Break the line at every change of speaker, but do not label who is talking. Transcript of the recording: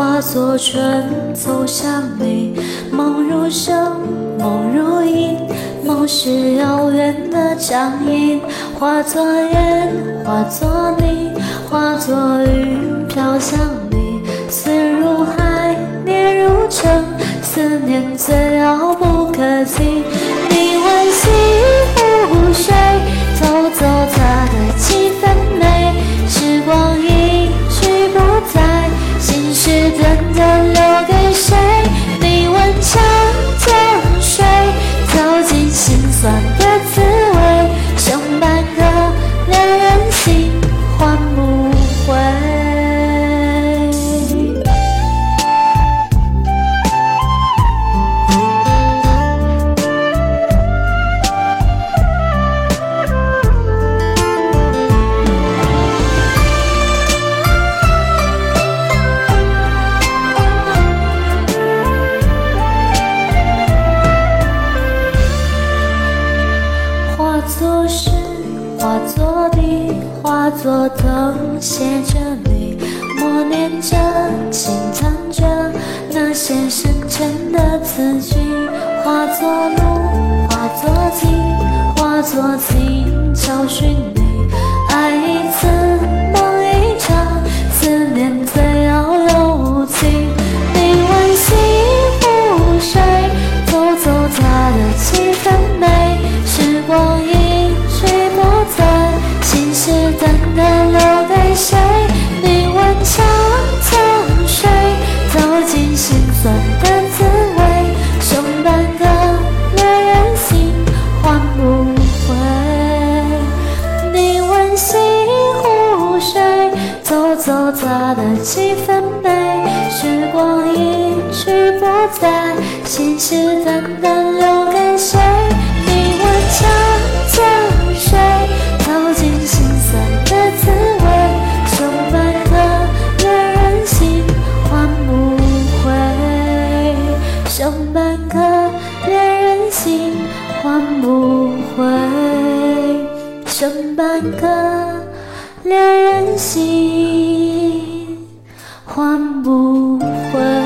化作，春，走向你。梦如声，梦如影，梦是遥远的掌印。化作烟，化作泥，化作云，飘向你。思如海，念如城，思念最遥不可及。化作灯，写着你，默念着，轻弹着那些深沉的字句。化作路，化作景，化作情，找寻你。酸的滋味。剩半个恋人心，换不回。你问西湖水，走走它的几分美。时光一去不再，信誓旦旦留给谁？心换不回，剩半个恋人心，换不回。